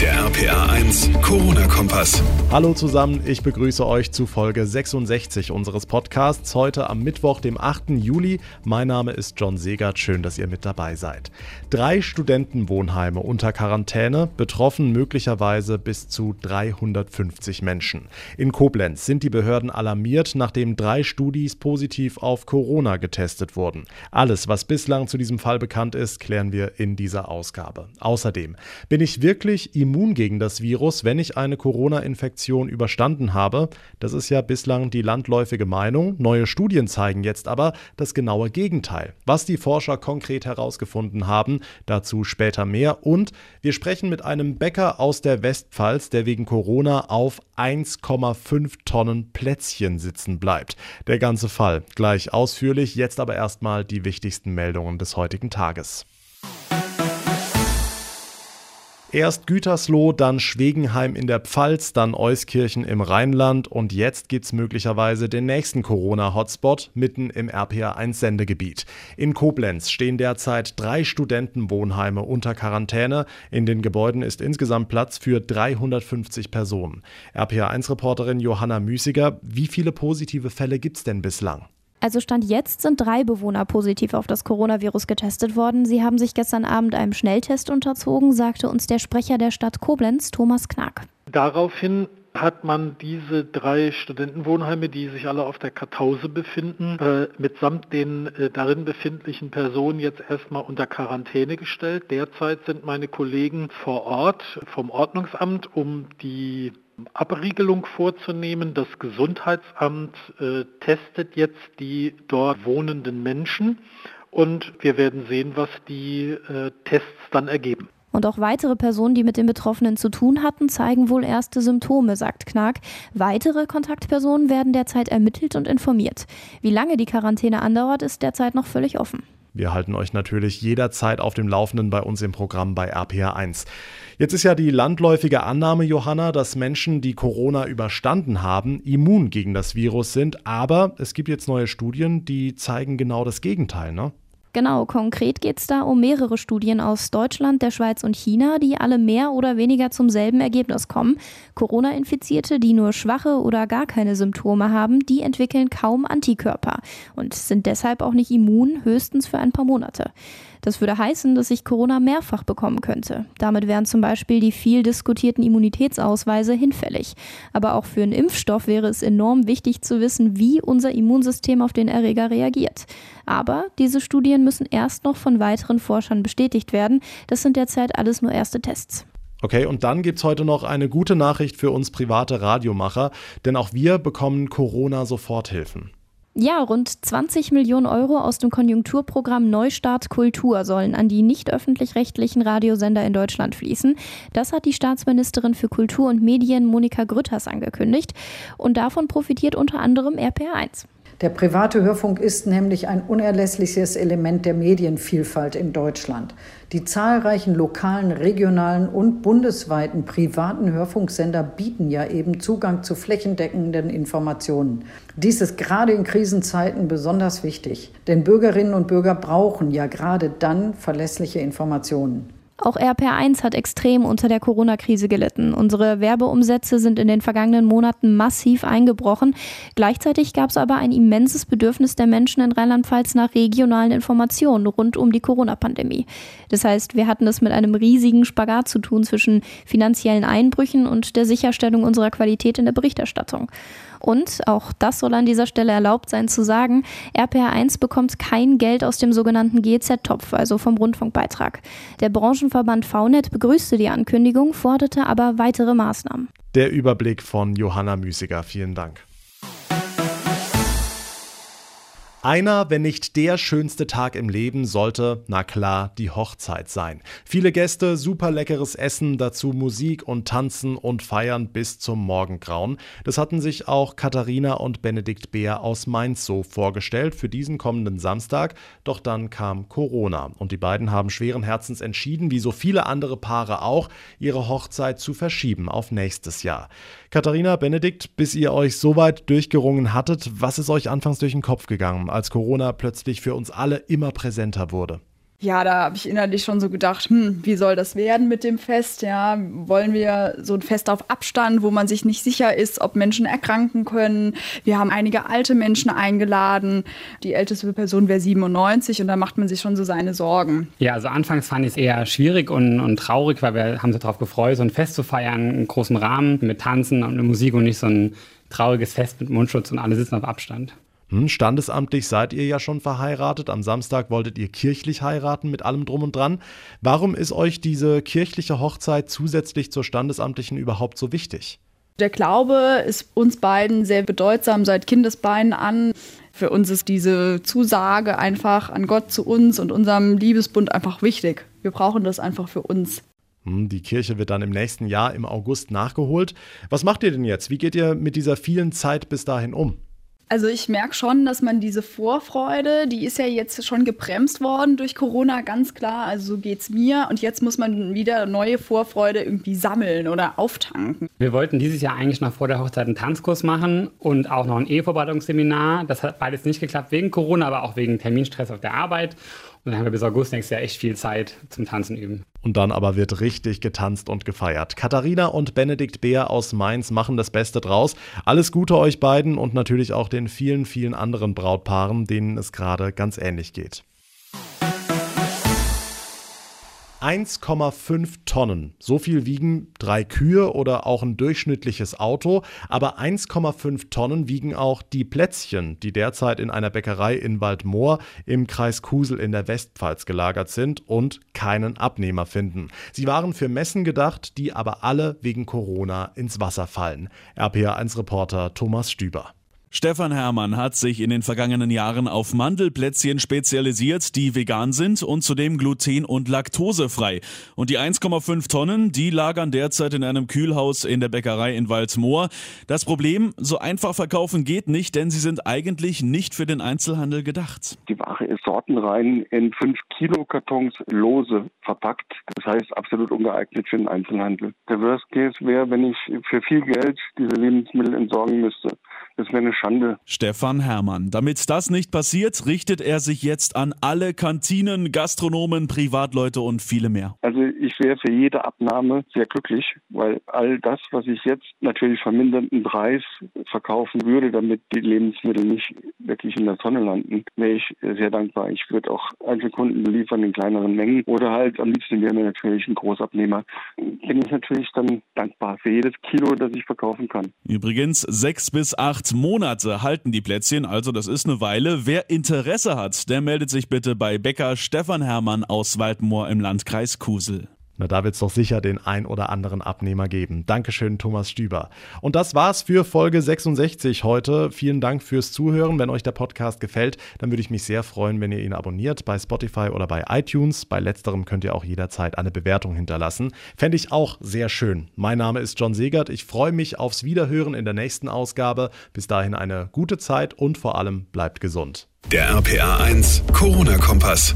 Breakdown. RPA1 Corona-Kompass. Hallo zusammen, ich begrüße euch zu Folge 66 unseres Podcasts heute am Mittwoch, dem 8. Juli. Mein Name ist John Segert, schön, dass ihr mit dabei seid. Drei Studentenwohnheime unter Quarantäne, betroffen möglicherweise bis zu 350 Menschen. In Koblenz sind die Behörden alarmiert, nachdem drei Studis positiv auf Corona getestet wurden. Alles, was bislang zu diesem Fall bekannt ist, klären wir in dieser Ausgabe. Außerdem bin ich wirklich immun gegen das Virus, wenn ich eine Corona-Infektion überstanden habe. Das ist ja bislang die landläufige Meinung. Neue Studien zeigen jetzt aber das genaue Gegenteil. Was die Forscher konkret herausgefunden haben, dazu später mehr. Und wir sprechen mit einem Bäcker aus der Westpfalz, der wegen Corona auf 1,5 Tonnen Plätzchen sitzen bleibt. Der ganze Fall gleich ausführlich, jetzt aber erstmal die wichtigsten Meldungen des heutigen Tages. Erst Gütersloh, dann Schwegenheim in der Pfalz, dann Euskirchen im Rheinland und jetzt gibt's möglicherweise den nächsten Corona-Hotspot mitten im RPA1-Sendegebiet. In Koblenz stehen derzeit drei Studentenwohnheime unter Quarantäne. In den Gebäuden ist insgesamt Platz für 350 Personen. RPA1-Reporterin Johanna Müßiger, wie viele positive Fälle gibt's denn bislang? Also Stand jetzt sind drei Bewohner positiv auf das Coronavirus getestet worden. Sie haben sich gestern Abend einem Schnelltest unterzogen, sagte uns der Sprecher der Stadt Koblenz, Thomas Knack. Daraufhin hat man diese drei Studentenwohnheime, die sich alle auf der Kartause befinden, äh, mitsamt den äh, darin befindlichen Personen jetzt erstmal unter Quarantäne gestellt. Derzeit sind meine Kollegen vor Ort vom Ordnungsamt, um die Abriegelung vorzunehmen. Das Gesundheitsamt äh, testet jetzt die dort wohnenden Menschen und wir werden sehen, was die äh, Tests dann ergeben. Und auch weitere Personen, die mit den Betroffenen zu tun hatten, zeigen wohl erste Symptome, sagt Knack. Weitere Kontaktpersonen werden derzeit ermittelt und informiert. Wie lange die Quarantäne andauert, ist derzeit noch völlig offen. Wir halten euch natürlich jederzeit auf dem Laufenden bei uns im Programm bei RPA1. Jetzt ist ja die landläufige Annahme, Johanna, dass Menschen, die Corona überstanden haben, immun gegen das Virus sind. Aber es gibt jetzt neue Studien, die zeigen genau das Gegenteil, ne? Genau, konkret geht es da um mehrere Studien aus Deutschland, der Schweiz und China, die alle mehr oder weniger zum selben Ergebnis kommen. Corona-Infizierte, die nur schwache oder gar keine Symptome haben, die entwickeln kaum Antikörper und sind deshalb auch nicht immun, höchstens für ein paar Monate. Das würde heißen, dass ich Corona mehrfach bekommen könnte. Damit wären zum Beispiel die viel diskutierten Immunitätsausweise hinfällig. Aber auch für einen Impfstoff wäre es enorm wichtig zu wissen, wie unser Immunsystem auf den Erreger reagiert. Aber diese Studien müssen erst noch von weiteren Forschern bestätigt werden. Das sind derzeit alles nur erste Tests. Okay, und dann gibt es heute noch eine gute Nachricht für uns private Radiomacher, denn auch wir bekommen Corona-Soforthilfen. Ja, rund 20 Millionen Euro aus dem Konjunkturprogramm Neustart Kultur sollen an die nicht öffentlich-rechtlichen Radiosender in Deutschland fließen. Das hat die Staatsministerin für Kultur und Medien Monika Grütters angekündigt. Und davon profitiert unter anderem RPR1. Der private Hörfunk ist nämlich ein unerlässliches Element der Medienvielfalt in Deutschland. Die zahlreichen lokalen, regionalen und bundesweiten privaten Hörfunksender bieten ja eben Zugang zu flächendeckenden Informationen. Dies ist gerade in Krisenzeiten besonders wichtig, denn Bürgerinnen und Bürger brauchen ja gerade dann verlässliche Informationen. Auch RPR1 hat extrem unter der Corona-Krise gelitten. Unsere Werbeumsätze sind in den vergangenen Monaten massiv eingebrochen. Gleichzeitig gab es aber ein immenses Bedürfnis der Menschen in Rheinland-Pfalz nach regionalen Informationen rund um die Corona-Pandemie. Das heißt, wir hatten es mit einem riesigen Spagat zu tun zwischen finanziellen Einbrüchen und der Sicherstellung unserer Qualität in der Berichterstattung. Und, auch das soll an dieser Stelle erlaubt sein zu sagen, RPR1 bekommt kein Geld aus dem sogenannten GZ-Topf, also vom Rundfunkbeitrag. Der Branchenverband VNet begrüßte die Ankündigung, forderte aber weitere Maßnahmen. Der Überblick von Johanna Müßiger. Vielen Dank. Einer, wenn nicht der schönste Tag im Leben, sollte, na klar, die Hochzeit sein. Viele Gäste, super leckeres Essen, dazu Musik und Tanzen und Feiern bis zum Morgengrauen. Das hatten sich auch Katharina und Benedikt Beer aus Mainz so vorgestellt für diesen kommenden Samstag. Doch dann kam Corona und die beiden haben schweren Herzens entschieden, wie so viele andere Paare auch, ihre Hochzeit zu verschieben auf nächstes Jahr. Katharina, Benedikt, bis ihr euch so weit durchgerungen hattet, was ist euch anfangs durch den Kopf gegangen? Als Corona plötzlich für uns alle immer präsenter wurde? Ja, da habe ich innerlich schon so gedacht, hm, wie soll das werden mit dem Fest? Ja, wollen wir so ein Fest auf Abstand, wo man sich nicht sicher ist, ob Menschen erkranken können? Wir haben einige alte Menschen eingeladen. Die älteste Person wäre 97 und da macht man sich schon so seine Sorgen. Ja, also anfangs fand ich es eher schwierig und, und traurig, weil wir haben uns darauf gefreut, so ein Fest zu feiern, einen großen Rahmen mit Tanzen und Musik und nicht so ein trauriges Fest mit Mundschutz und alle sitzen auf Abstand. Hm, standesamtlich seid ihr ja schon verheiratet. Am Samstag wolltet ihr kirchlich heiraten mit allem drum und dran. Warum ist euch diese kirchliche Hochzeit zusätzlich zur standesamtlichen überhaupt so wichtig? Der Glaube ist uns beiden sehr bedeutsam seit Kindesbeinen an. Für uns ist diese Zusage einfach an Gott zu uns und unserem Liebesbund einfach wichtig. Wir brauchen das einfach für uns. Hm, die Kirche wird dann im nächsten Jahr im August nachgeholt. Was macht ihr denn jetzt? Wie geht ihr mit dieser vielen Zeit bis dahin um? Also ich merke schon, dass man diese Vorfreude, die ist ja jetzt schon gebremst worden durch Corona, ganz klar. Also so geht es mir. Und jetzt muss man wieder neue Vorfreude irgendwie sammeln oder auftanken. Wir wollten dieses Jahr eigentlich noch vor der Hochzeit einen Tanzkurs machen und auch noch ein Ehevorbereitungsseminar. Das hat beides nicht geklappt wegen Corona, aber auch wegen Terminstress auf der Arbeit. Dann haben wir bis August nächstes Jahr echt viel Zeit zum Tanzen üben. Und dann aber wird richtig getanzt und gefeiert. Katharina und Benedikt Beer aus Mainz machen das Beste draus. Alles Gute euch beiden und natürlich auch den vielen, vielen anderen Brautpaaren, denen es gerade ganz ähnlich geht. 1,5 Tonnen. So viel wiegen drei Kühe oder auch ein durchschnittliches Auto. Aber 1,5 Tonnen wiegen auch die Plätzchen, die derzeit in einer Bäckerei in Waldmoor im Kreis Kusel in der Westpfalz gelagert sind und keinen Abnehmer finden. Sie waren für Messen gedacht, die aber alle wegen Corona ins Wasser fallen. RPA1-Reporter Thomas Stüber. Stefan Herrmann hat sich in den vergangenen Jahren auf Mandelplätzchen spezialisiert, die vegan sind und zudem gluten- und laktosefrei. Und die 1,5 Tonnen, die lagern derzeit in einem Kühlhaus in der Bäckerei in Waldmoor. Das Problem, so einfach verkaufen geht nicht, denn sie sind eigentlich nicht für den Einzelhandel gedacht. Die Ware ist sortenrein in 5 Kilo Kartons lose verpackt. Das heißt absolut ungeeignet für den Einzelhandel. Der Worst Case wäre, wenn ich für viel Geld diese Lebensmittel entsorgen müsste. Das wäre eine Schande. Stefan Herrmann. Damit das nicht passiert, richtet er sich jetzt an alle Kantinen, Gastronomen, Privatleute und viele mehr. Also ich wäre für jede Abnahme sehr glücklich, weil all das, was ich jetzt natürlich vermindernden Preis verkaufen würde, damit die Lebensmittel nicht wirklich in der Tonne landen, wäre ich sehr dankbar. Ich würde auch Einzelkunden beliefern in kleineren Mengen oder halt am liebsten wäre mir natürlich ein Großabnehmer. Bin ich natürlich dann dankbar für jedes Kilo, das ich verkaufen kann. Übrigens sechs bis acht Monate halten die Plätzchen, also das ist eine Weile. Wer Interesse hat, der meldet sich bitte bei Bäcker Stefan Hermann aus Waldmoor im Landkreis Kusel. Na, da wird es doch sicher den ein oder anderen Abnehmer geben. Dankeschön, Thomas Stüber. Und das war's für Folge 66 heute. Vielen Dank fürs Zuhören. Wenn euch der Podcast gefällt, dann würde ich mich sehr freuen, wenn ihr ihn abonniert bei Spotify oder bei iTunes. Bei letzterem könnt ihr auch jederzeit eine Bewertung hinterlassen. Fände ich auch sehr schön. Mein Name ist John Segert. Ich freue mich aufs Wiederhören in der nächsten Ausgabe. Bis dahin eine gute Zeit und vor allem bleibt gesund. Der RPA 1 Corona-Kompass.